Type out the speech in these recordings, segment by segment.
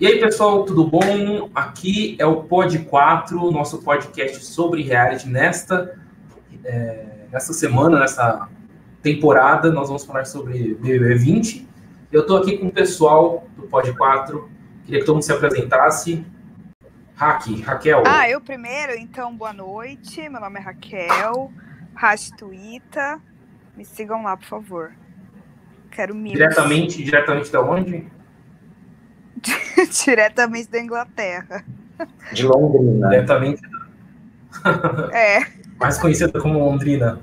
E aí, pessoal, tudo bom? Aqui é o Pod 4, nosso podcast sobre reality. Nesta, é, nesta semana, nessa temporada, nós vamos falar sobre BBB 20. Eu estou aqui com o pessoal do Pod 4. Queria que todo mundo se apresentasse. Raque, Raquel. Ah, eu primeiro? Então, boa noite. Meu nome é Raquel, Rastuita. Me sigam lá, por favor. Quero mil. Diretamente, diretamente da onde? Diretamente da Inglaterra. De Londrina. Diretamente. É. Mais conhecida como Londrina.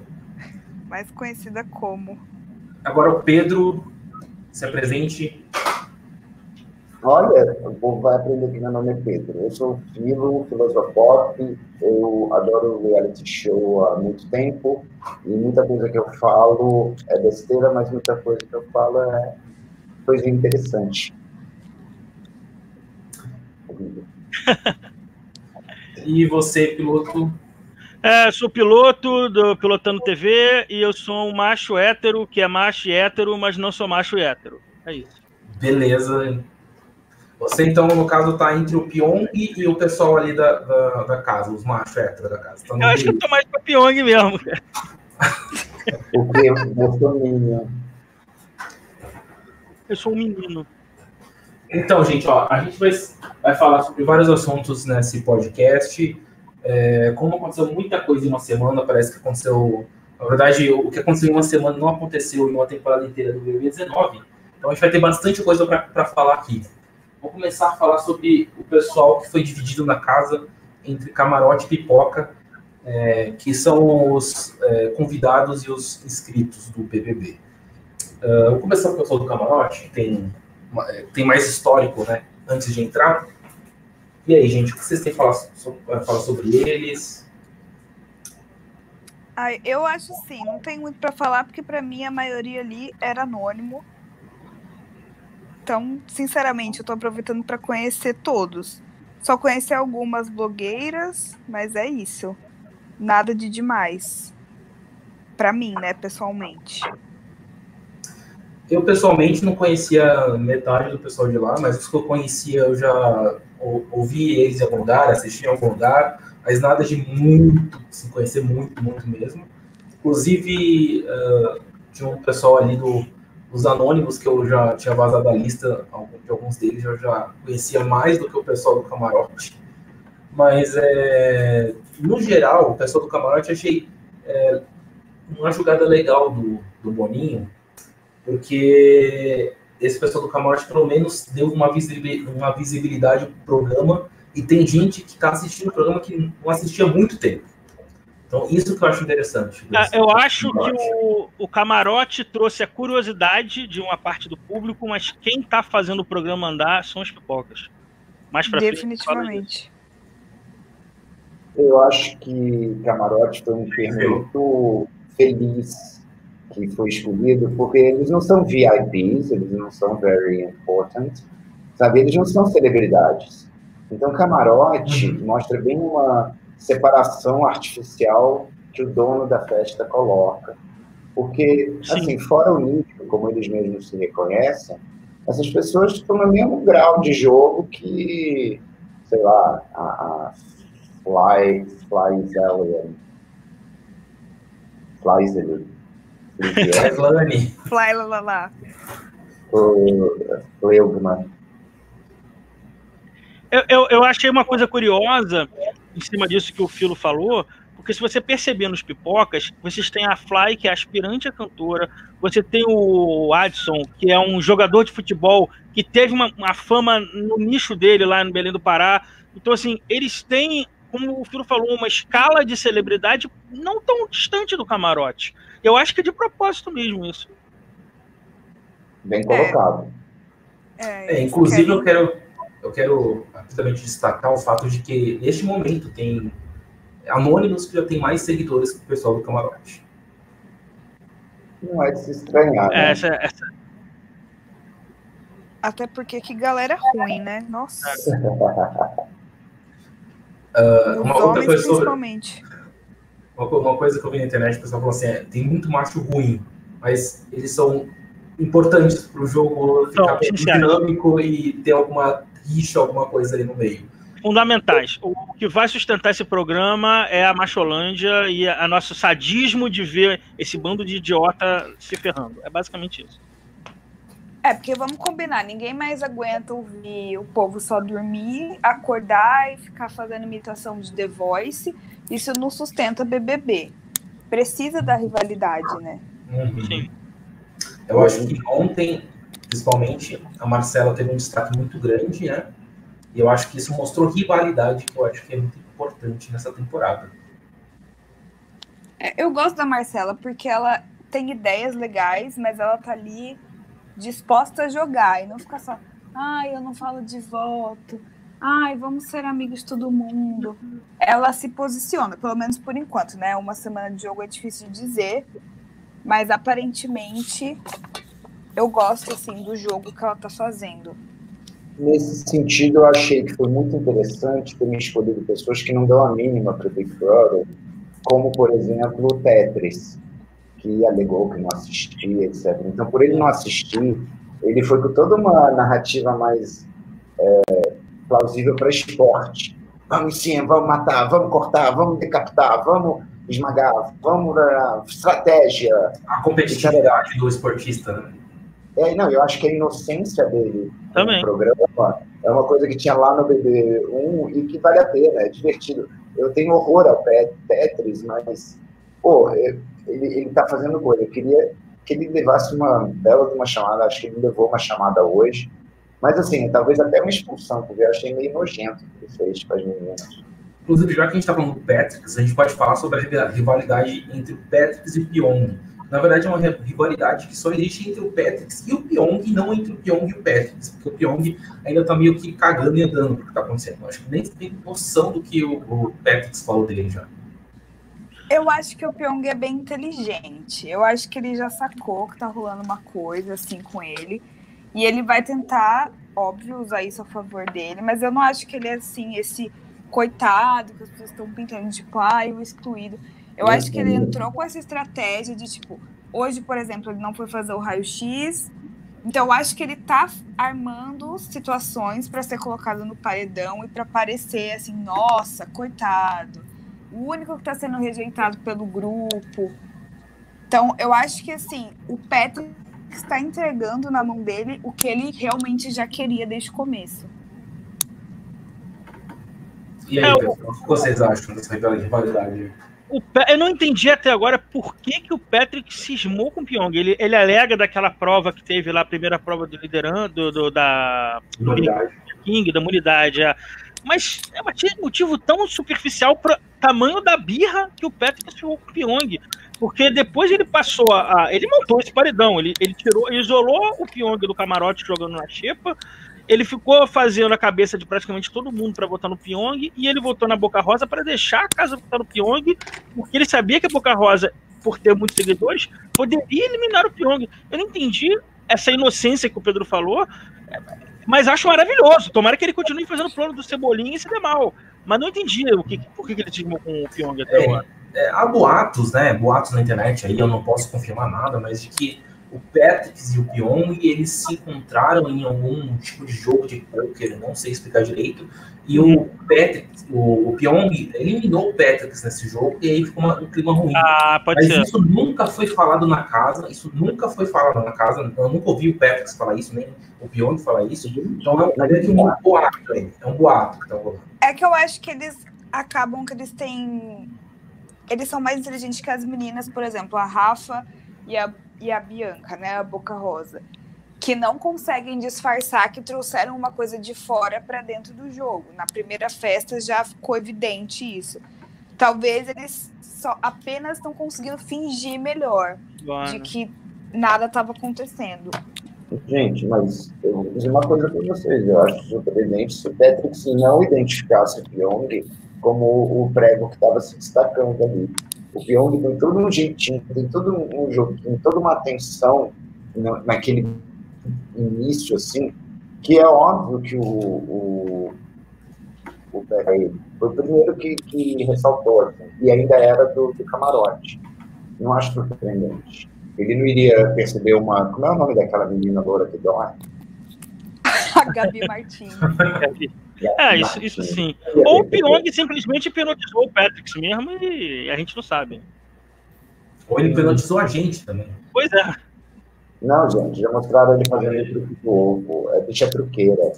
Mais conhecida como. Agora o Pedro se apresente. Olha, o povo vai aprender que meu nome é Pedro. Eu sou filo, filosofop, eu adoro reality show há muito tempo e muita coisa que eu falo é besteira, mas muita coisa que eu falo é coisa interessante. E você, piloto? É, sou piloto do Pilotando TV e eu sou um macho hétero, que é macho e hétero, mas não sou macho e hétero. É isso. Beleza. Você, então, no caso, tá entre o Pyong e, o pessoal ali da, da, da casa, os machos héteros da casa. Tá eu acho que eu tô mais pra Pyong mesmo. Eu sou menino. Eu sou um menino. Então, gente, ó, a gente vai, vai falar sobre vários assuntos nesse podcast. É, como aconteceu muita coisa em uma semana, parece que aconteceu. Na verdade, o que aconteceu em uma semana não aconteceu em uma temporada inteira do BBB 19. Então a gente vai ter bastante coisa para falar aqui. Vou começar a falar sobre o pessoal que foi dividido na casa entre camarote e pipoca, é, que são os é, convidados e os inscritos do BBB. Uh, é, vou começar com o pessoal do camarote, tem tem mais histórico, né? Antes de entrar. E aí, gente, o que vocês têm falar, falar sobre eles? Ai, eu acho sim, não tem muito para falar, porque para mim a maioria ali era anônimo. Então, sinceramente, eu tô aproveitando para conhecer todos. Só conheci algumas blogueiras, mas é isso. Nada de demais. Para mim, né, pessoalmente. Eu pessoalmente não conhecia metade do pessoal de lá, mas os que eu conhecia eu já ouvi eles em algum lugar, assisti em algum lugar, mas nada de muito, se assim, conhecer muito, muito mesmo. Inclusive, uh, tinha um pessoal ali do, dos Anônimos que eu já tinha vazado a lista, de alguns deles eu já conhecia mais do que o pessoal do Camarote. Mas, é, no geral, o pessoal do Camarote achei é, uma jogada legal do, do Boninho, porque esse pessoal do camarote pelo menos deu uma visibilidade, uma visibilidade pro programa e tem gente que está assistindo o programa que não assistia há muito tempo. Então, isso que eu acho interessante. É, eu acho que o, o camarote trouxe a curiosidade de uma parte do público, mas quem está fazendo o programa andar são as pipocas. Mais pra Definitivamente. Eu acho que camarote foi um termo muito feliz que foi escolhido, porque eles não são VIPs, eles não são very important, sabe? Eles não são celebridades. Então, Camarote uhum. mostra bem uma separação artificial que o dono da festa coloca. Porque, Sim. assim, fora o nível, como eles mesmos se reconhecem, essas pessoas estão no mesmo grau de jogo que, sei lá, a, a Fly, Fly Zelian. Fly Zelian Flyvlane. Fly lá, lá, lá. O Eugman. Eu, eu, eu achei uma coisa curiosa em cima disso que o Filo falou, porque se você perceber nos pipocas, vocês têm a Fly, que é aspirante a cantora, você tem o Adson, que é um jogador de futebol que teve uma, uma fama no nicho dele lá no Belém do Pará. Então, assim, eles têm como o Firo falou, uma escala de celebridade não tão distante do camarote. Eu acho que é de propósito mesmo isso. Bem colocado. É, é, inclusive, eu quero, eu quero rapidamente destacar o fato de que, neste momento, tem anônimos que já tem mais seguidores que o pessoal do camarote. Não é de se estranhar. Né? Essa, essa... Até porque que galera ruim, né? Nossa. Uh, uma outra coisa principalmente. Uma, uma, coisa que eu vi na internet, o pessoal falou assim: é, tem muito macho ruim, mas eles são importantes para o jogo ficar bem dinâmico e ter alguma rixa, alguma coisa aí no meio. Fundamentais. O que vai sustentar esse programa é a Macholândia e a, a nosso sadismo de ver esse bando de idiota se ferrando. É basicamente isso. É, porque vamos combinar, ninguém mais aguenta ouvir o povo só dormir, acordar e ficar fazendo imitação de The Voice. Isso não sustenta BBB. Precisa da rivalidade, né? Uhum. Sim. Eu acho que ontem, principalmente, a Marcela teve um destaque muito grande, né? E eu acho que isso mostrou rivalidade, que eu acho que é muito importante nessa temporada. É, eu gosto da Marcela porque ela tem ideias legais, mas ela tá ali disposta a jogar e não ficar só, ai, eu não falo de voto, ai, vamos ser amigos todo mundo. Ela se posiciona, pelo menos por enquanto, né? Uma semana de jogo é difícil de dizer, mas aparentemente eu gosto assim do jogo que ela tá fazendo. Nesse sentido, eu achei que foi muito interessante ter escolhido pessoas que não dão a mínima para Big Brother, como, por exemplo, o Tetris que alegou que não assistia, etc. Então, por ele não assistir, ele foi com toda uma narrativa mais é, plausível para esporte. Vamos sim, vamos matar, vamos cortar, vamos decapitar, vamos esmagar, vamos uh, estratégia. A competitividade do esportista, né? É, não, eu acho que a inocência dele Também. no programa é uma coisa que tinha lá no BB1 e que vale a pena, é divertido. Eu tenho horror ao Tetris, mas, pô, ele, ele tá fazendo coisa. Eu queria que ele levasse uma bela de uma chamada, acho que ele levou uma chamada hoje. Mas assim, talvez até uma expulsão, porque eu achei meio nojento o que ele fez com as meninas. Inclusive, já que a gente está falando do Patrick, a gente pode falar sobre a rivalidade entre o Patrick e o Pyong. Na verdade, é uma rivalidade que só existe entre o Patrick e o Pyong, e não entre o Pyong e o Patrick, porque o Pyong ainda está meio que cagando e andando o que está acontecendo. Eu acho que nem tem noção do que o, o Patrick falou dele já. Eu acho que o Pyong é bem inteligente. Eu acho que ele já sacou que tá rolando uma coisa assim com ele. E ele vai tentar, óbvio, usar isso a favor dele, mas eu não acho que ele é assim, esse coitado que as pessoas estão pintando de pai, o excluído. Eu acho que ele entrou com essa estratégia de tipo, hoje, por exemplo, ele não foi fazer o raio-x. Então, eu acho que ele tá armando situações para ser colocado no paredão e para parecer assim, nossa, coitado o único que está sendo rejeitado pelo grupo. Então, eu acho que assim, o Patrick está entregando na mão dele o que ele realmente já queria desde o começo. E aí, é, pessoal, o que vocês acham dessa rivalidade? O, eu não entendi até agora por que, que o Patrick cismou com o Pyong. Ele, ele alega daquela prova que teve lá, a primeira prova do liderando, do, da do King, da imunidade. É. Mas é um motivo tão superficial para tamanho da birra que o Patrick ficou com o Pyong. Porque depois ele passou a, a. ele montou esse paredão. Ele, ele tirou, isolou o Pyong do camarote jogando na xepa. Ele ficou fazendo a cabeça de praticamente todo mundo para votar no Pyong. E ele votou na Boca Rosa para deixar a casa votar no Pyong. Porque ele sabia que a Boca Rosa, por ter muitos seguidores, poderia eliminar o Pyong. Eu não entendi essa inocência que o Pedro falou. Mas acho maravilhoso. Tomara que ele continue fazendo o plano do Cebolinha e se dê mal. Mas não entendi o que, por que, ele cismou com o Pyong até é, agora. É, há boatos, né? Boatos na internet aí, eu não posso confirmar nada, mas de que o Patrick e o Pyong eles se encontraram em algum tipo de jogo de poker, não sei explicar direito, e o Patrick, o, o Pyong eliminou o Patrick nesse jogo e aí ficou uma, um clima ruim. Ah, pode Mas ser. isso nunca foi falado na casa, isso nunca foi falado na casa, eu nunca ouvi o Patrick falar isso, nem o Pyong falar isso. Então é um, é um boato aí, é um boato que tá rolando. É que eu acho que eles acabam que eles têm. Eles são mais inteligentes que as meninas, por exemplo, a Rafa e a, e a Bianca, né? A Boca Rosa que não conseguem disfarçar que trouxeram uma coisa de fora para dentro do jogo. Na primeira festa já ficou evidente isso. Talvez eles só apenas estão conseguindo fingir melhor de que nada estava acontecendo. Gente, mas eu vou dizer uma coisa para vocês. Eu acho surpreendente se o Patrick se não identificasse Pyong como o prego que estava se destacando ali. O Pyong tem todo um jeitinho, tem todo um jogo, tem toda uma atenção naquele início, assim, que é óbvio que o, o, o foi o primeiro que, que ressaltou, assim, e ainda era do, do camarote. Não acho surpreendente. Ele não iria perceber uma. Como é o nome daquela menina loura que dorme? A Gabi Martins. É, isso, isso sim. Ou o Pyong simplesmente hipnotizou o Patrick mesmo e a gente não sabe. Ou ele hipnotizou a gente também. Pois é. Não, gente, já mostraram ele fazendo o truque do ovo. É bicha truqueira.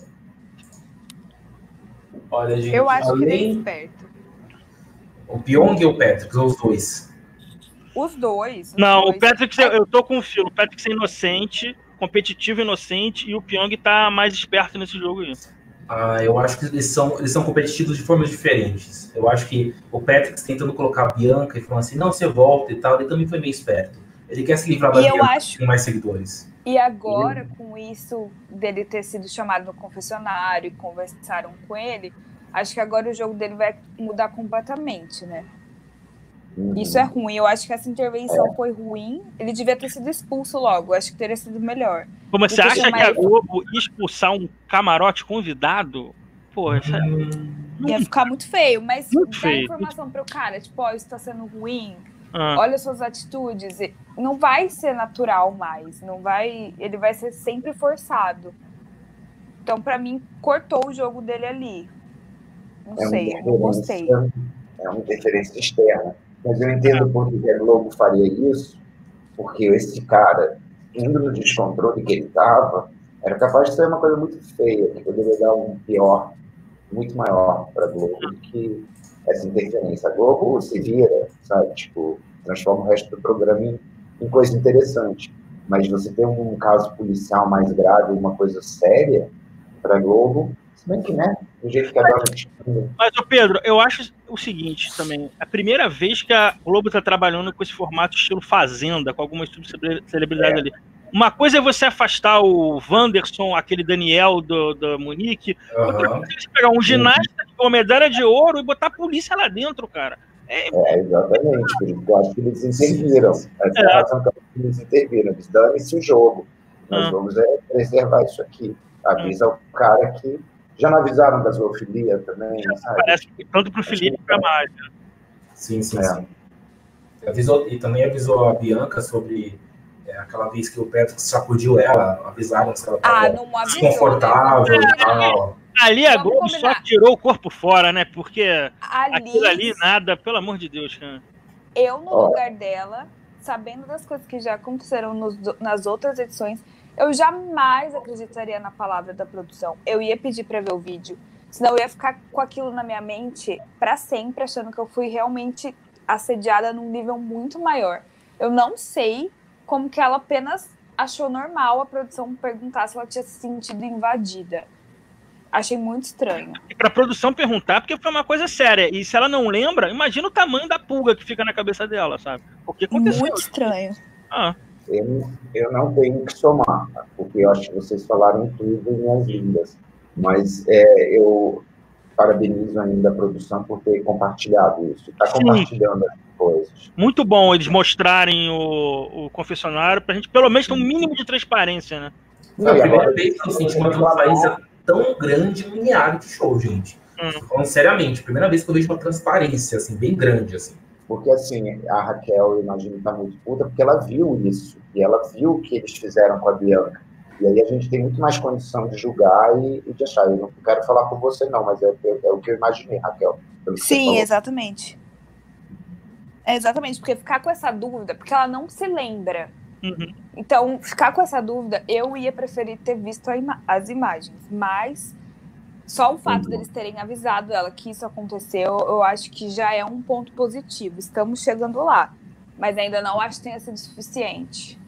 Olha, gente, Eu acho que ele é além esperto. o Pyong ou o Patrick, ou os dois. Os dois. os Não, o dois. Patrick, eu tô com o filo. O Patrick é inocente, competitivo e inocente, e o Pyong tá mais esperto nesse jogo aí. Ah, eu acho que eles são, eles são competitivos de formas diferentes. Eu acho que o Patrick tentando colocar a Bianca e falando assim, não, você volta e tal, ele também foi meio esperto. Ele quer se livrar da E Bianca acho- com mais seguidores. E agora, com isso dele ter sido chamado no confessionário e conversaram com ele, acho que agora o jogo dele vai mudar completamente, né? Uhum. Isso é ruim. Eu acho que essa intervenção foi ruim. Ele devia ter sido expulso logo. Acho que teria sido melhor. Como você acha que a Globo ia expulsar um camarote convidado? Pô, essa... Hum, Ia ficar muito feio, mas Muito dá feio. informação pro cara, tipo, ó, isso tá sendo ruim, Ah, olha suas atitudes. Não vai ser natural mais. Não vai. Ele vai ser sempre forçado. Então, pra mim, cortou o jogo dele ali. Não É sei, eu não gostei. É uma interferência externa. Mas eu entendo por que a Globo faria isso, porque esse cara, indo no descontrole que ele estava, era capaz de ser uma coisa muito feia, que poderia dar um pior, muito maior para a Globo do que essa interferência. A Globo se vira, sabe? Tipo, transforma o resto do programa em, em coisa interessante. Mas você tem um caso policial mais grave, uma coisa séria, para a Globo, se bem que, né? Do jeito que a dona Mas, ô Pedro, eu acho o seguinte também. É a primeira vez que a Globo tá trabalhando com esse formato estilo Fazenda, com algumas celebridades ali. Uma coisa é você afastar o Wanderson, aquele Daniel do, do Munique. Outra aham. coisa é você pegar um ginasta com medalha de ouro e botar a polícia lá dentro, cara. É, É, exatamente. por isso que Eu acho que eles interviram. Essa é É. a razão que eles interviram. Eles dane-se o jogo. Nós Ah. vamos é, preservar isso aqui. Avisa o cara que. Já não avisaram da zoofilia também, sabe? parece que tanto pro Felipe quanto pra Mágia. Sim, sim, É. sim. Avisou, e também avisou a Bianca sobre é, aquela vez que o Patrick sacudiu ela, avisaram se ela Ah, estava não avisou. desconfortável né? e tal. Ali a Globo só tirou o corpo fora, né? Porque Ali, aquilo ali, nada, pelo amor de Deus, cara. eu no lugar dela, sabendo das coisas que já aconteceram nos- nas outras edições, eu jamais acreditaria na palavra da produção. Eu ia pedir pra ver o vídeo. Senão eu ia ficar com aquilo na minha mente pra sempre, achando que eu fui realmente assediada num nível muito maior. Eu não sei como que ela apenas achou normal a produção perguntar se ela tinha se sentido invadida. Achei muito estranho. E pra produção perguntar, porque foi uma coisa séria. E se ela não lembra, imagina o tamanho da pulga que fica na cabeça dela, sabe? Porque aconteceu. Muito estranho. Ah, Eu, eu não tenho que somar, porque eu acho que vocês falaram tudo em minhas línguas. Mas é, eu parabenizo ainda a produção por ter compartilhado isso. Está compartilhando as coisas. muito bom eles mostrarem o, o confessionário pra gente, pelo menos, ter um mínimo de transparência, né? Foi a E primeira agora- vez que eu senti uma transparência tão grande em reality show, gente. Hum. Falando seriamente, primeira vez que eu vejo uma transparência, assim, bem grande, assim. Porque, assim, a Raquel, eu imagino, está muito puta, porque ela viu isso. E ela viu o que eles fizeram com a Bianca. E aí a gente tem muito mais condição de julgar e, e de achar. Eu não quero falar por você, não, mas é, é- é o que eu imaginei, Raquel. Sim, exatamente. É exatamente, porque ficar com essa dúvida, porque ela não se lembra. Uhum. Então, ficar com essa dúvida, eu ia preferir ter visto a ima- as imagens. Mas só o fato Uhum. deles terem avisado ela que isso aconteceu, eu acho que já é um ponto positivo. Estamos chegando lá. Mas ainda não acho que tenha sido suficiente.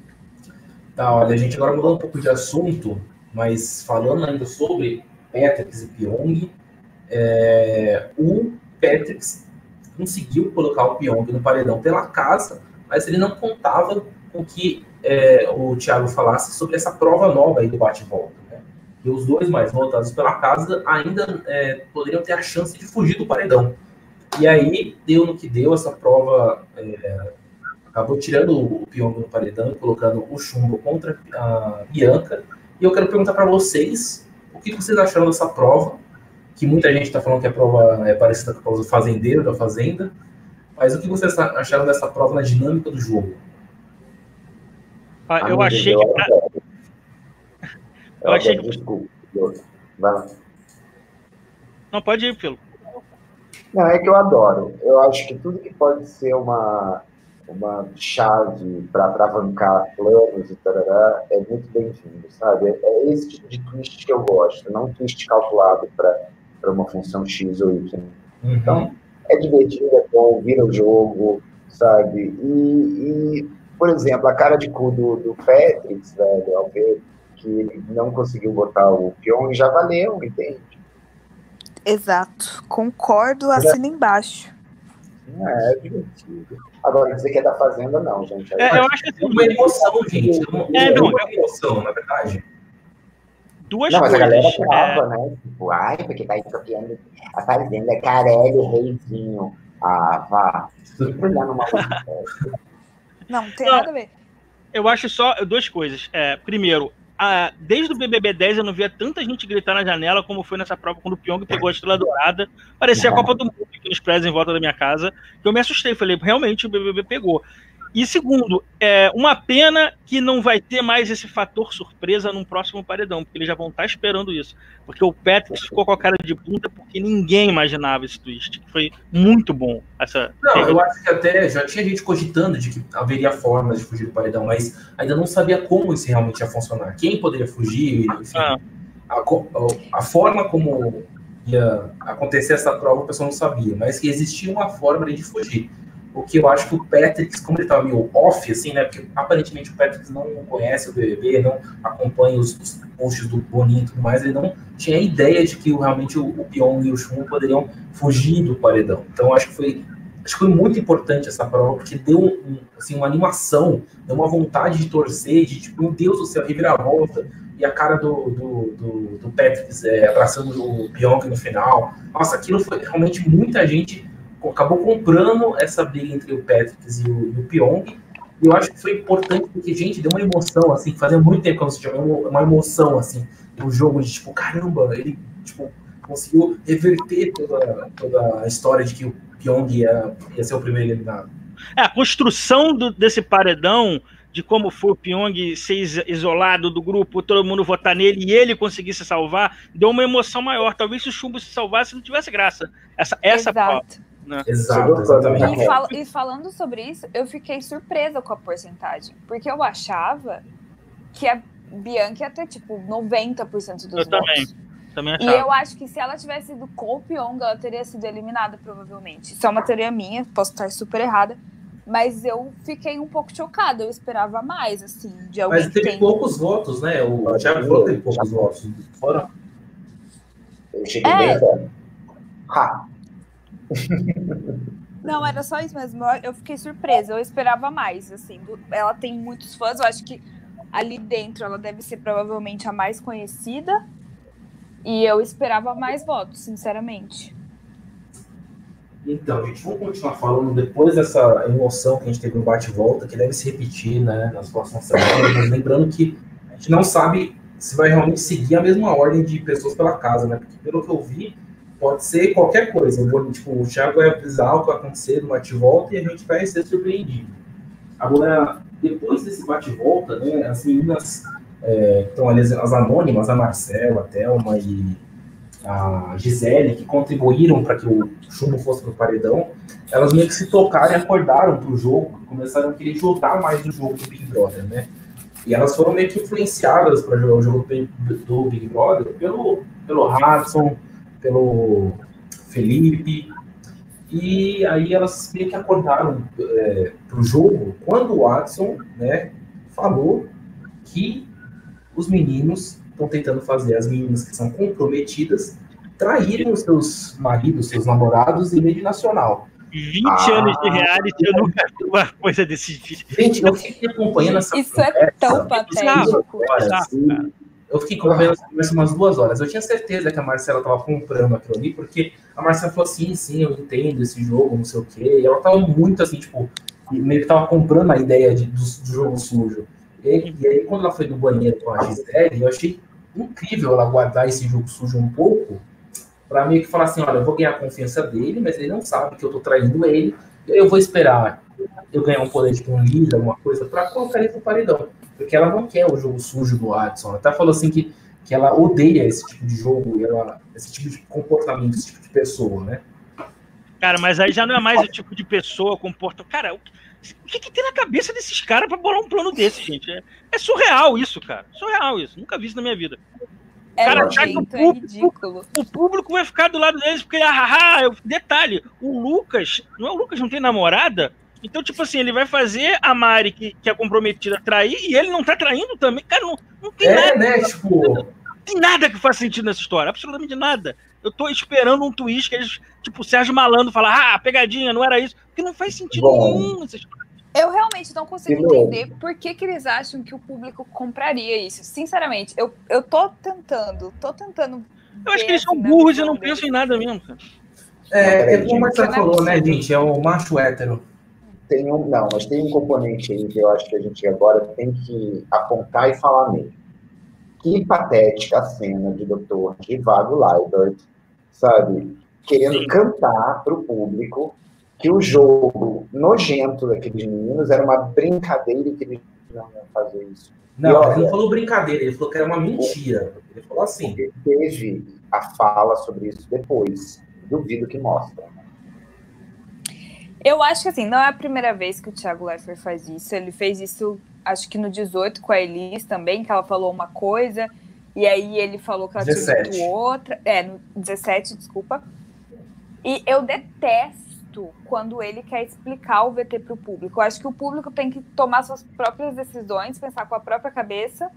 Tá, olha, a gente agora mudou um pouco de assunto, mas falando ainda sobre Patrick e Pyong, é, o Patrick conseguiu colocar o Pyong no paredão pela casa, mas ele não contava com que é, o Thiago falasse sobre essa prova nova aí do bate-volta. E os dois mais votados pela casa ainda é, poderiam ter a chance de fugir do paredão. E aí deu no que deu essa prova. é, acabou tirando o Pyong no paredão e colocando o Chumbo contra a Bianca. E eu quero perguntar para vocês o que vocês acharam dessa prova, que muita gente está falando que a prova é parecida com a prova do fazendeiro da Fazenda, mas o que vocês acharam dessa prova na dinâmica do jogo? Ah, eu Amiga, achei que. adoro. Eu achei adoro, que- Desculpa. Vai lá. Não, pode ir, Filo. Não, é que eu adoro. Eu acho que tudo que pode ser uma, uma chave para atravancar planos e tarará é muito bem-vindo, sabe? É, esse tipo de twist que eu gosto, não um twist calculado para uma função X ou Y. Então, é divertido, é bom, vira o jogo, sabe? E, e, por exemplo, a cara de cu do, do Patrick, velho, ao ver que ele não conseguiu botar o Pyong, já valeu, entende? Exato. Concordo, assina embaixo. É, é divertido. Agora, dizer que é da Fazenda, não, gente. É, eu acho que É assim, uma emoção, gente. É uma, É, é não, uma emoção, na verdade. duas Não, mas a coisas. galera É, trava, né? Tipo, ai, porque tá copiando a Fazenda, Carelli, Reizinho. Ah, vá. Sempre olhando uma Não, não tem Não. nada a ver. eu acho só duas coisas. É, primeiro, a- desde o BBB 10 eu não via tanta gente gritar na janela como foi nessa prova quando o Pyong pegou a estrela dourada. Parecia a Copa do Mundo aqui nos prédios em volta da minha casa. Que eu me assustei, falei, realmente o BBB pegou. E segundo, é uma pena que não vai ter mais esse fator surpresa num próximo paredão, porque eles já vão estar esperando isso. Porque o Patrick ficou com a cara de bunda porque ninguém imaginava esse twist. Foi muito bom essa. Não, eu acho que até já tinha gente cogitando de que haveria formas de fugir do paredão, mas ainda não sabia como isso realmente ia funcionar. Quem poderia fugir, enfim. Ah. A, a forma como ia acontecer essa prova, o pessoal não sabia, mas que existia uma forma de fugir. O que eu acho que o Patrick, como ele estava meio off, assim, né? Porque aparentemente o Patrick não conhece o BBB, não acompanha os, os posts do Boninho e tudo mais, ele não tinha ideia de que realmente o, o Pyong e o Chum poderiam fugir do paredão. Então acho que foi acho que foi muito importante essa prova, porque deu um- assim, uma animação, deu uma vontade de torcer, de tipo, meu Deus do céu, reviravolta, e a cara do, do, do, do Patrick é, abraçando o Pyong no final. Nossa, aquilo foi realmente muita gente acabou comprando essa briga entre o Patrick e o, e o Pyong. E eu acho que foi importante porque, gente, deu uma emoção, assim, fazia muito tempo que eu não sentia uma emoção, assim, no jogo de tipo, caramba, ele tipo, conseguiu reverter toda, toda a história de que o Pyong ia, ia ser o primeiro eliminado. É, a construção do- desse paredão, de como foi o Pyong ser is- isolado do grupo, todo mundo votar nele e ele conseguir se salvar, deu uma emoção maior. Talvez se o Chumbo se salvasse, não tivesse graça. Essa, essa prova. Exato. Exato, exatamente. E, fal- e falando sobre isso, eu fiquei surpresa com a porcentagem. Porque eu achava que a Bianca ia ter, tipo, 90% dos Eu também. votos. Também E achava. eu acho que se ela tivesse ido com o Pyong, ela teria sido eliminada, provavelmente. Isso é uma teoria minha, posso estar super errada. Mas eu fiquei um pouco chocada. Eu esperava mais, assim, de alguém Mas teve tem. poucos votos, né? O Thiago falou que teve poucos votos. Foram Eu cheguei É. bem perto. Ha! Não, era só isso mesmo. Eu, fiquei surpresa. Eu esperava mais, assim. Ela tem muitos fãs. Eu acho que ali dentro ela deve ser provavelmente a mais conhecida. E eu esperava mais votos, sinceramente. Então, gente, vamos continuar falando depois dessa emoção que a gente teve no bate-volta, que deve se repetir né, nas próximas semanas, mas lembrando que a gente não sabe se vai realmente seguir a mesma ordem de pessoas pela casa, né? Porque pelo que eu vi, pode ser qualquer coisa. Vou, tipo, o Thiago vai avisar o que vai acontecer no bate-volta e a gente vai ser surpreendido. Agora, depois desse bate-volta, né, as meninas é, estão ali, as anônimas, a Marcela, a Thelma e a Gisele, que contribuíram para que o chumbo fosse pro paredão, elas meio que se tocaram e acordaram pro jogo, começaram a querer jogar mais no jogo do Big Brother, né? E elas foram meio que influenciadas para jogar o jogo do Big Brother pelo, pelo Hudson, pelo Felipe, e aí elas meio que acordaram é, pro jogo quando o Watson, né, falou que os meninos estão tentando fazer as meninas que são comprometidas traírem os seus maridos, seus namorados em rede nacional. 20 Ah. anos de reality, eu nunca vi uma coisa desse tipo. Gente, eu fiquei acompanhando essa Isso é tão conversa patético. cara. Eu fiquei acompanhando essa conversa umas duas horas. Eu tinha certeza que a Marcela estava comprando aquilo ali, porque a Marcela falou assim, sim, eu entendo esse jogo, não sei o quê. E ela estava muito assim, tipo, meio que estava comprando a ideia de, do, do jogo sujo. E, e aí, quando ela foi no banheiro com a Gisele, eu achei incrível ela guardar esse jogo sujo um pouco, para meio que falar assim, olha, eu vou ganhar a confiança dele, mas ele não sabe que eu tô traindo ele, eu vou esperar eu ganhar um poder de um líder, alguma coisa, para colocar ele no paredão. Porque ela não quer o jogo sujo do Adson. Ela até falou assim que, que ela odeia esse tipo de jogo, ela, esse tipo de comportamento, esse tipo de pessoa, né? Cara, mas aí já não é mais o tipo de pessoa, comporta. Cara, o que, que tem na cabeça desses caras pra bolar um plano desse, gente? É, é, surreal isso, cara. Surreal isso. Nunca vi isso na minha vida. É cara, jeito, o, público, é ridículo. o público vai ficar do lado deles porque, ah, ah, detalhe, o Lucas, não é o Lucas não tem namorada? Então, tipo assim, ele vai fazer a Mari, que, que é comprometida, trair, e ele não tá traindo também. Cara, não, não tem é, nada. Né, tipo... Não tem nada que faça sentido nessa história, absolutamente nada. Eu tô esperando um twist que eles, tipo, o Sérgio Malandro falar, ah, pegadinha, não era isso. Porque não faz sentido Bom, nenhum essa história. Eu realmente não consigo entender por que, que eles acham que o público compraria isso. Sinceramente, eu, eu tô tentando, tô tentando. Eu acho que eles são burros e não pensam em nada mesmo, cara. É, é como você falou, né, gente? É o macho hétero. Tem um, não, mas tem um componente aí que eu acho que a gente agora tem que apontar e falar mesmo. Que patética a cena de Dr. Rivago Leibert sabe? Querendo Sim. cantar para o público que o jogo nojento daqueles meninos era uma brincadeira e que eles não iam fazer isso. Não, olha, ele não falou brincadeira, ele falou que era uma mentira. Ele falou assim. Teve a fala sobre isso depois. Duvido que mostra. Eu acho que assim, não é a primeira vez que o Thiago Leifert faz isso. Ele fez isso, acho que no 18 com a Elis também, que ela falou uma coisa e aí ele falou que ela 17. tinha outra. É, no 17, desculpa. E eu detesto quando ele quer explicar o VT para o público. Eu acho que o público tem que tomar suas próprias decisões, pensar com a própria cabeça.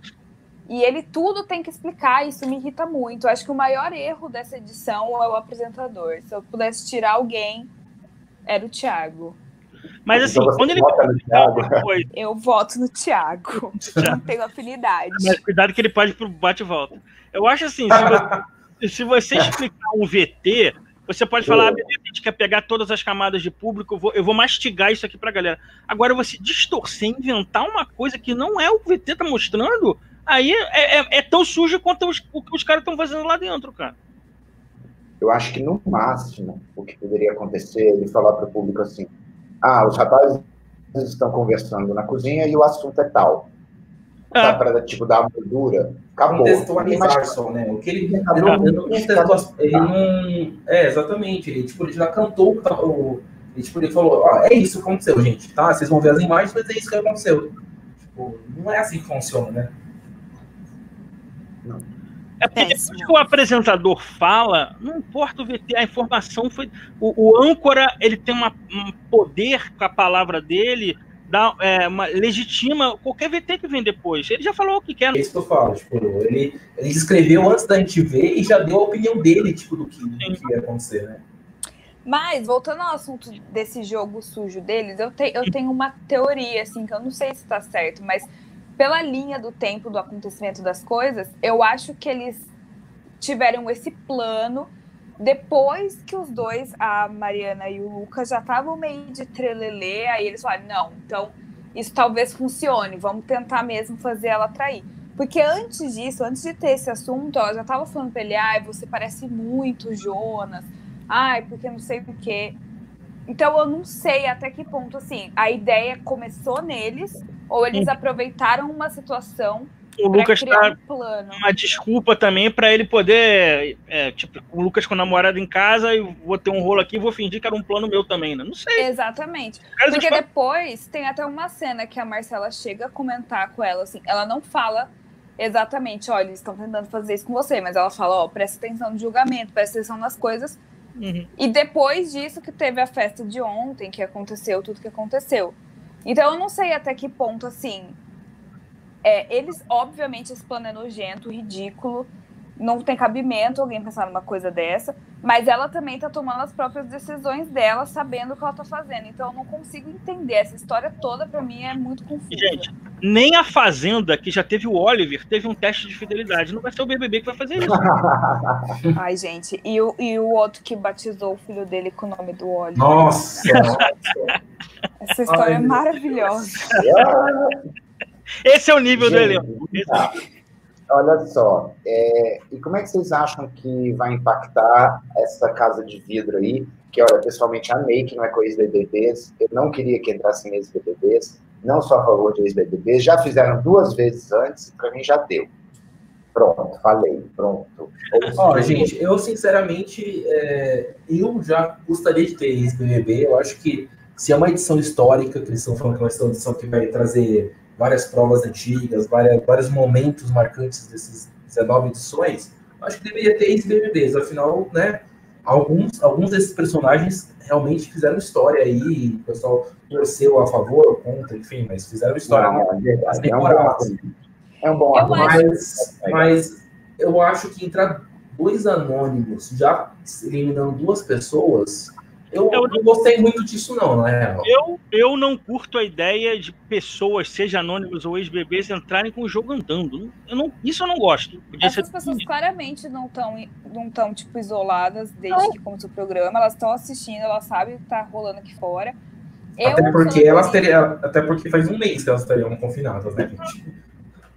E ele tudo tem que explicar, isso me irrita muito. Eu acho que o maior erro dessa edição é o apresentador. Se eu pudesse tirar alguém, era o Thiago. Mas assim, então, quando ele coisa... Eu voto no Thiago. Não tenho afinidade. Mas cuidado que ele pode pro bate-volta. Eu acho assim, se você, se você explicar um VT, você pode falar, ah, a gente quer pegar todas as camadas de público, eu vou, eu vou mastigar isso aqui pra galera. Agora, você distorcer, inventar uma coisa que não é o VT tá mostrando, aí é, é, é tão sujo quanto os, o que os caras estão fazendo lá dentro, cara. Eu acho que no máximo o que poderia acontecer é ele falar para o público assim: ah, os rapazes estão conversando na cozinha e o assunto é tal. Ah. Para tipo dar uma moldura. Acabou. Contextualizar só, né? O que ele, não, ele não ele não. É, exatamente. Ele, tipo, ele já cantou o. Ele, tipo, ele falou, ah, é isso que aconteceu, gente. Tá? Vocês vão ver as imagens, mas é isso que aconteceu. Tipo, não é assim que funciona, né? Não. É porque depois que o apresentador fala, não importa o VT, a informação foi. O, o âncora ele tem uma, um poder com a palavra dele, dá, é, uma, legitima qualquer VT que vem depois. Ele já falou o que quer. É isso que eu falo, tipo, ele, ele escreveu antes da gente ver e já deu a opinião dele, tipo, do que, do que ia acontecer, né? Mas, voltando ao assunto desse jogo sujo deles, eu, te, eu tenho uma teoria, assim, que eu não sei se tá certo, mas pela linha do tempo do acontecimento das coisas, eu acho que eles tiveram esse plano depois que os dois, a Mariana e o Lucas, já estavam meio de trelelê, aí eles falaram, não, então isso talvez funcione, vamos tentar mesmo fazer ela trair. Porque antes disso, antes de ter esse assunto, ela já estava falando pra ele, ai, você parece muito Jonas, ai, porque não sei o quê. Então eu não sei até que ponto, assim, a ideia começou neles, ou eles hum. aproveitaram uma situação o Lucas tá um plano. uma desculpa também para ele poder, é, tipo, o Lucas com a namorada em casa e vou ter um rolo aqui, vou fingir que era um plano meu também, né? Não sei. Exatamente. Porque depois tem até uma cena que a Marcela chega a comentar com ela, assim, ela não fala exatamente, olha, eles estão tentando fazer isso com você, mas ela fala, ó, oh, presta atenção no julgamento, presta atenção nas coisas. Uhum. E depois disso que teve a festa de ontem, que aconteceu tudo que aconteceu. Então eu não sei até que ponto, assim. É, eles, obviamente, esse plano é nojento, ridículo não tem cabimento alguém pensar numa coisa dessa, mas ela também tá tomando as próprias decisões dela, sabendo o que ela tá fazendo. Então eu não consigo entender. Essa história toda, para mim, é muito confusa. Gente, nem a Fazenda, que já teve o Oliver, teve um teste de fidelidade. Não vai ser o BBB que vai fazer isso. Ai, gente. E o, e o outro que batizou o filho dele com o nome do Oliver. Nossa! Essa história Ai, é maravilhosa. Esse é o nível gente, do elenco. Olha só, é, e como é que vocês acham que vai impactar essa casa de vidro aí? Que, olha, pessoalmente amei que não é coisa de BBBs, eu não queria que entrasse nesses BBBs, não sou a favor de ex-BBB, já fizeram duas vezes antes, para mim já deu. Pronto, falei, pronto. Ó, oh, gente, eu sinceramente, é, eu já gostaria de ter ex-BBB, eu acho que se é uma edição histórica, que eles estão falando que é uma edição que vai trazer várias provas antigas, várias, vários momentos marcantes desses 19 edições, acho que deveria ter ex-BBBs, afinal, né, alguns, alguns desses personagens realmente fizeram história aí, o pessoal torceu a favor ou contra, enfim, mas fizeram história. Não, as temporadas. É um bom Eu mas, mas eu acho que entrar dois anônimos, já eliminando duas pessoas, eu, eu não gostei muito disso, não, na real. Eu, eu não curto a ideia de pessoas, seja anônimos ou ex-bebês, entrarem com o jogo andando. Eu não, isso eu não gosto. Podia Essas ser... pessoas claramente não estão, não tão, tipo, isoladas desde não. que começou o programa. Elas estão assistindo, elas sabem o que está rolando aqui fora. Eu até porque elas teriam. Até porque faz um mês que elas estariam confinadas, né, gente?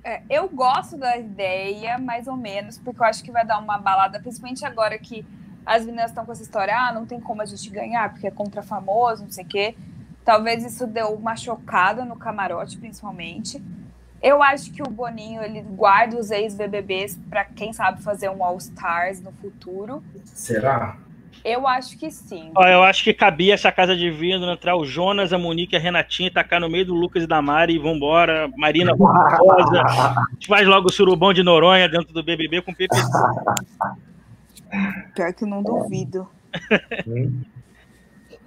É, eu gosto da ideia, mais ou menos, porque eu acho que vai dar uma balada, principalmente agora que as meninas estão com essa história, ah, não tem como a gente ganhar, porque é contra famoso, não sei o quê. Talvez isso deu uma chocada no camarote, principalmente. Eu acho que o Boninho ele guarda os ex-BBBs para quem sabe fazer um All Stars no futuro. Será? Eu acho que sim. Ó, eu acho que cabia essa casa de vidro entrar o Jonas, a Monique, a Renatinha, tacar no meio do Lucas e da Mari e vambora. Marina Rosa. a gente faz logo o surubão de Noronha dentro do BBB com PPC. Pior que não duvido.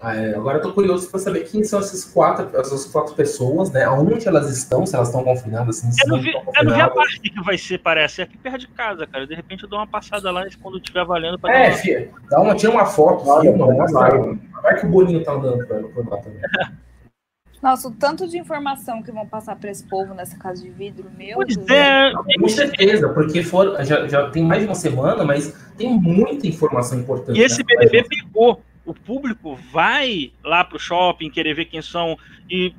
Ah, é, agora eu tô curioso para saber quem são essas quatro, essas quatro pessoas, né? Onde elas estão, se elas estão confinadas, assim, eu não, vi, eu não vi a parte que vai ser, parece. É aqui perto de casa, cara. De repente eu dou uma passada lá quando estiver valendo. Pra é, filha, dá uma, tira uma foto, filma, mostra. Vai que o Boninho tá andando por lá também. Nossa, o tanto de informação que vão passar para esse povo nessa casa de vidro, meu pois Deus. É, com certeza, porque for, já, já tem mais de uma semana, mas tem muita informação importante. E esse BBB pegou. O público vai lá pro shopping querer ver quem são. E,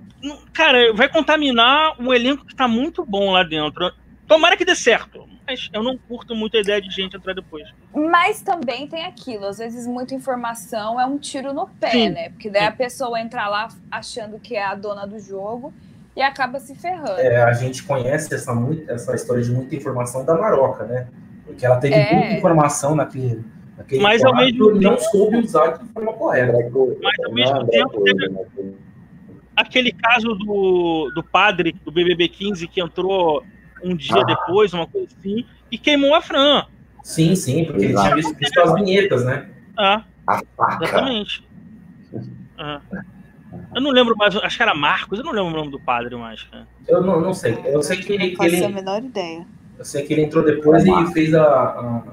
cara, vai contaminar um elenco que tá muito bom lá dentro. Tomara que dê certo mas eu não curto muito a ideia de gente entrar depois. Mas também tem aquilo, às vezes muita informação é um tiro no pé, Sim. né? Porque daí Sim. a pessoa entra lá achando que é a dona do jogo e acaba se ferrando. É, a gente conhece essa, essa história de muita informação da Maroca, né? Porque ela teve é. muita informação naquele. naquele mas ao mesmo tempo não soube usar de forma correta. Mas ao mesmo tempo teve aquele caso do, do padre do BBB 15 que entrou um dia ah. depois, uma coisa assim, e queimou a Fran. Sim, sim, porque Exato. ele tinha visto, visto as vinhetas, né? Ah, exatamente. Ah. Eu não lembro mais, acho que era Marcos, eu não lembro o nome do padre mais. Cara. Eu não, não sei. Eu sei que, não que ele. a menor ideia. Eu sei que ele entrou depois e fez a, a,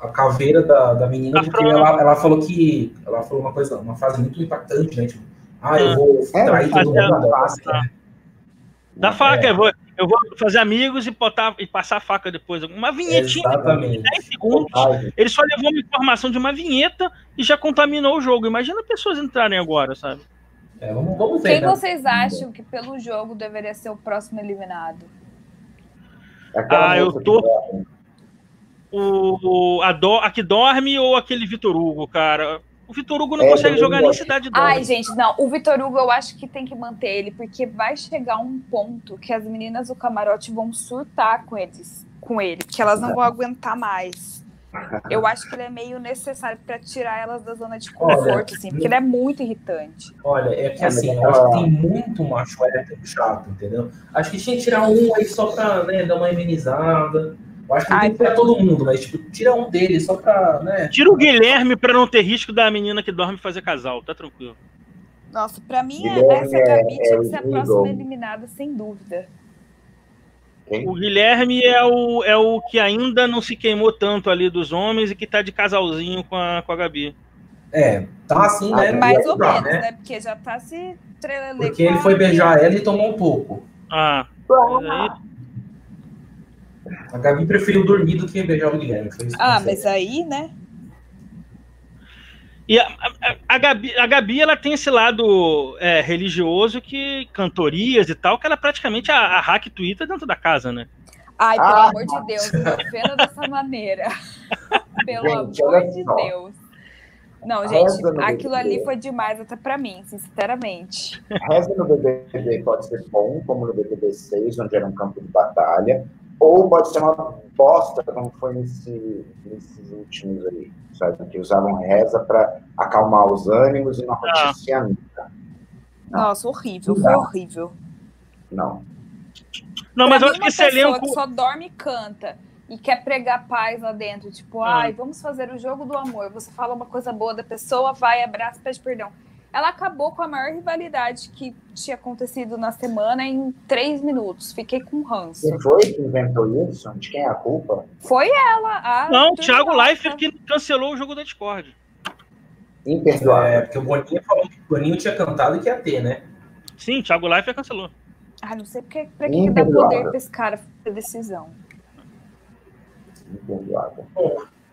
a caveira da, da menina, porque ela, ela falou que. Ela falou uma coisa, uma frase muito impactante, né? Tipo, ah, eu ah. vou é, trair todo mundo da faca. Da faca, é. eu vou, eu vou fazer amigos e, botar, e passar a faca depois. Uma vinhetinha Exatamente. de 10 segundos. Ele só levou uma informação de uma vinheta e já contaminou o jogo. Imagina pessoas entrarem agora, sabe? É, vamos, vamos ver, Quem né? vocês acham que pelo jogo deveria ser o próximo eliminado? Aquela ah, eu tô. O, a, do, a que dorme ou aquele Vitor Hugo, cara? O Vitor Hugo não é, consegue jogar nem cidade dona. Ai, gente, não. O Vitor Hugo eu acho que tem que manter ele, porque vai chegar um ponto que as meninas do camarote vão surtar com eles, com ele, que elas não vão aguentar mais. Eu acho que ele é meio necessário para tirar elas da zona de conforto, olha, assim, porque ele é muito irritante. Olha, é que assim, eu acho que tem muito macho hétero chato, entendeu? Acho que tinha que tirar um aí só pra né, dar uma amenizada. Eu acho que não Ai, tem que todo mundo, mas tipo, tira um deles só pra. Né? Tira o Guilherme pra não ter risco da menina que dorme fazer casal, tá tranquilo. Nossa, pra mim Guilherme essa Gabi é, tinha que ser a próxima eliminada, sem dúvida. Quem? O Guilherme é o, é o que ainda não se queimou tanto ali dos homens e que tá de casalzinho com a, com a Gabi. É, tá assim, né? Mais ou menos, né? né? Porque já tá se treinando. Porque ele foi beijar ela e tomou um pouco. Ah. Aí, a Gabi preferiu dormir do que beijar o Guilherme. ah, mas aí, né? E a, a, a, Gabi, a Gabi, ela tem esse lado é, religioso que cantorias e tal, que ela é praticamente a, a hack Twitter dentro da casa, né? Ai, pelo ah, amor de Deus, não ofenda dessa maneira. pelo Gente, amor de Deus. Não, gente, aquilo BBB. ali foi demais até pra mim, sinceramente. Reza no BBB pode ser bom, como no BBB 6, onde era um campo de batalha, ou pode ser uma bosta, como foi nesse, nesses últimos aí, sabe? Que usavam reza para acalmar os ânimos e uma Ah. notícia nunca. Não. Nossa, horrível, Não foi horrível. Não. Não, Pra mas eu acho que uma esse pessoa elenco. que só dorme e canta e quer pregar paz lá dentro, tipo, Ah. ai, vamos fazer o jogo do amor. Você fala uma coisa boa da pessoa, vai, abraça, pede perdão. Ela acabou com a maior rivalidade que tinha acontecido na semana em três minutos. Fiquei com ranço. Quem foi que inventou isso? De quem é a culpa? Foi ela, a. Não, turma Thiago. Leifert que cancelou o jogo da Discord. Imperdoável. É, porque o Boninho falou que o Boninho tinha cantado e que ia ter, né? Sim, Thiago Leifert cancelou. Ah, não sei porque, pra que, que dá poder pra esse cara fazer decisão. Imperdoável.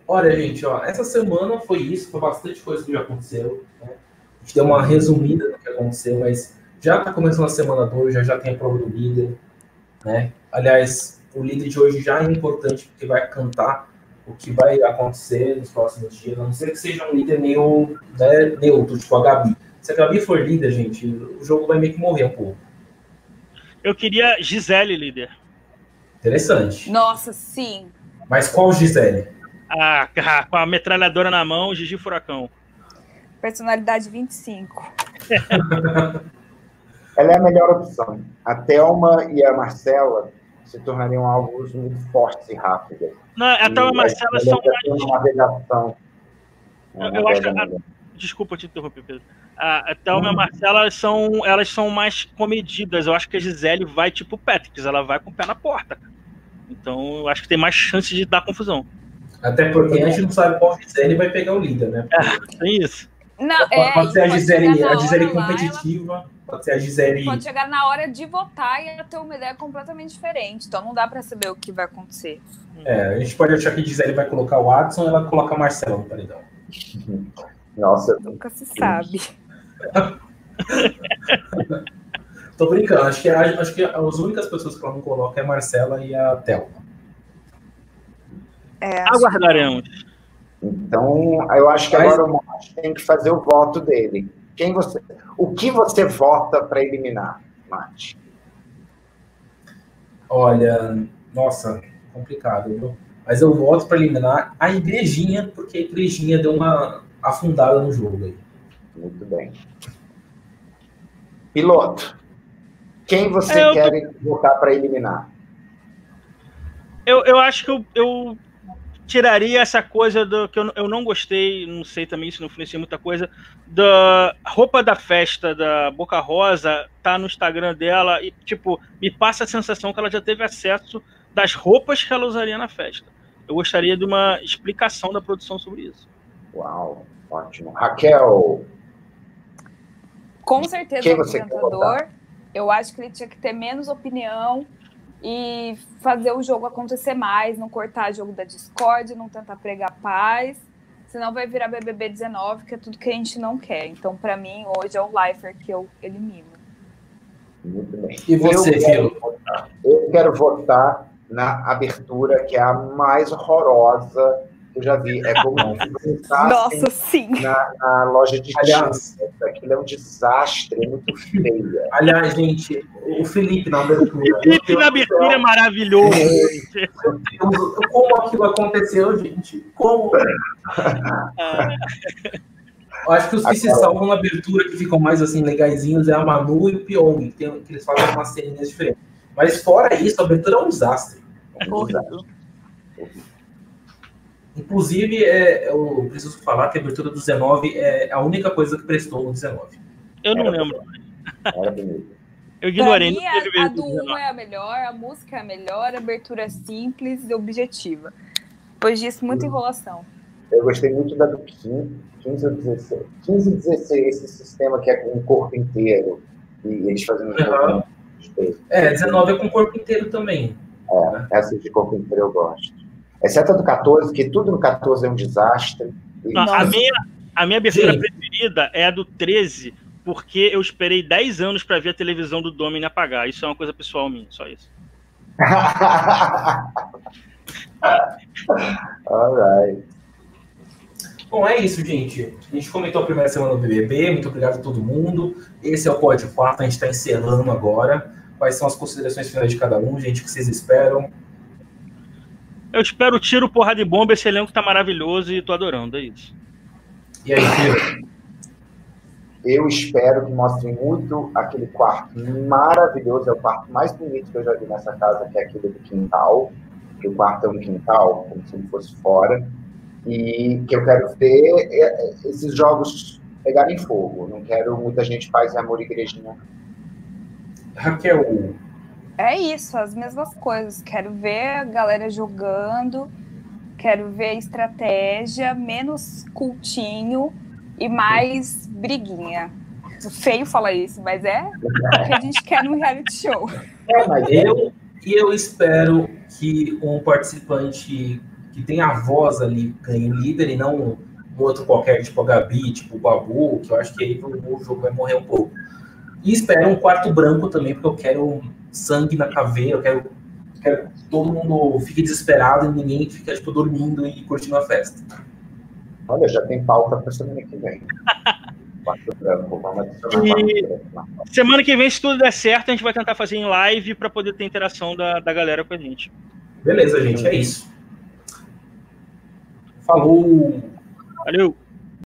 Olha, gente, ó, essa semana foi isso, foi bastante coisa que já aconteceu. Né? A gente deu uma resumida do que aconteceu, mas já tá começando a semana 2, já, já tem a prova do líder, né? Aliás, o líder de hoje já é importante porque vai cantar o que vai acontecer nos próximos dias, a não ser que seja um líder meio né, neutro, tipo a Gabi. Se a Gabi for líder, gente, o jogo vai meio que morrer um pouco. Eu queria Gisele líder. Interessante. Nossa, sim. Mas qual Gisele? Ah, com a metralhadora na mão, Gigi Furacão. Personalidade 25. Ela é a melhor opção. A Thelma e a Marcela se tornariam algo muito fortes e rápidas. Não, a Thelma e a Marcela Ela são mais. uma redação. Eu- eu acho que a-. Desculpa te interromper, Pedro. A a Thelma e a Marcela são, elas são mais comedidas. Eu acho que a Gisele vai tipo Patrick, ela vai com o pé na porta. cara. Então eu acho que tem mais chance de dar confusão. Até porque a gente não sabe qual Gisele vai pegar o líder, né? Tem isso. Não, Pode, é, pode ser a Gisele, a Gisele competitiva, pode ser a Gisele. ela Pode chegar na hora de votar e ela ter uma ideia completamente diferente. Então não dá pra saber o que vai acontecer. É, a gente pode achar que a Gisele vai colocar o Adson e ela coloca a Marcela no paredão. Nossa, Nunca se sabe. Tô brincando, acho que, acho que as únicas pessoas que ela não coloca é a Marcela e a Thelma. É, Aguardaremos. Então eu acho que Mas- agora o Mate tem que fazer o voto dele. Quem você, o que você vota para eliminar, Mate? Olha, nossa, complicado, viu? Mas eu voto para eliminar a Igrejinha, porque a Igrejinha deu uma afundada no jogo aí. Muito bem. Piloto, quem você Eu tô- quer votar para eliminar? Eu, eu acho que eu, eu tiraria essa coisa do que eu, eu não gostei, não sei também se não influencia muita coisa, da roupa da festa da Boca Rosa tá no Instagram dela e, tipo, me passa a sensação que ela já teve acesso das roupas que ela usaria na festa. Eu gostaria de uma explicação da produção sobre isso. Uau, ótimo. Raquel, Com certeza o apresentador. Eu acho que ele tinha que ter menos opinião e fazer o jogo acontecer mais, não cortar jogo da Discord, não tentar pregar paz. Senão vai virar BBB 19, que é tudo que a gente não quer. Então, pra mim, hoje é o Lifer que eu elimino. muito bem. E você, eu quero, Filo? votar, eu quero votar na abertura, que é a mais horrorosa eu já vi. É como Nossa, sim. na, na loja de Aliás- tinta. Aquilo é um desastre, é muito feia. Aliás, gente, o Felipe na abertura. Felipe na abertura é maravilhoso. Eu- Como aquilo aconteceu, gente? Como? Eu acho que os que se salvam na abertura, que ficam mais assim, legaisinhos, é a Manu e o Pyong, que eles fazem umas ceninhas diferentes. Mas fora isso, a abertura é um desastre. É um desastre. Inclusive, é, eu preciso falar que a abertura do 19 é a única coisa que prestou no 19. Eu não lembro. Era bonito. Eu Pra ignorei. mim, a, a do 1 19. é a melhor, a música é a melhor, a abertura é simples e objetiva. Depois disso, muita enrolação. Eu gostei muito da do 15, 15 ou 16. 15 e 16, esse sistema que é com o corpo inteiro. E eles fazendo um corpo inteiro. É, 19 é com o corpo inteiro também. Essa de corpo inteiro eu gosto. Exceto a do 14, que tudo no 14 é um desastre. Não, a, minha, a minha abertura Sim. preferida é a do 13, porque eu esperei 10 anos pra ver a televisão do Domini apagar. Isso é uma coisa pessoal minha, só isso. Alright. Bom, é isso, gente. A gente comentou a primeira semana do BBB. Muito obrigado a todo mundo. Esse é o Pod 4. A gente está encerrando agora. Quais são as considerações finais de cada um, gente? O que vocês esperam? Eu espero tiro, porra de bomba. Esse elenco tá maravilhoso e tô adorando. É isso. E aí, Firo? Eu espero que mostrem muito aquele quarto maravilhoso. É o quarto mais bonito que eu já vi nessa casa, que é aquele do quintal. Que o quarto é um quintal, como se ele fosse fora e que eu quero ver é, é, esses jogos pegarem fogo. Não quero muita gente faz amor e igrejinha. Raquel. É isso, as mesmas coisas. Quero ver a galera jogando, quero ver estratégia, menos cultinho e mais briguinha. Feio falar isso, mas é o que a gente quer num reality show. É, mas eu, e eu espero que um participante que tem a voz ali ganhe líder e não um outro qualquer, tipo a Gabi, tipo o Babu, que eu acho que aí o jogo vai morrer um pouco. E espero um quarto branco também, porque eu quero sangue na caveira, eu quero, quero que todo mundo fique desesperado e ninguém fique tipo, dormindo e curtindo a festa. Olha, já tem pauta para semana que vem. e... Semana que vem, se tudo der certo, a gente vai tentar fazer em live para poder ter interação da, da galera com a gente. Beleza, gente, é isso. Falou! Valeu!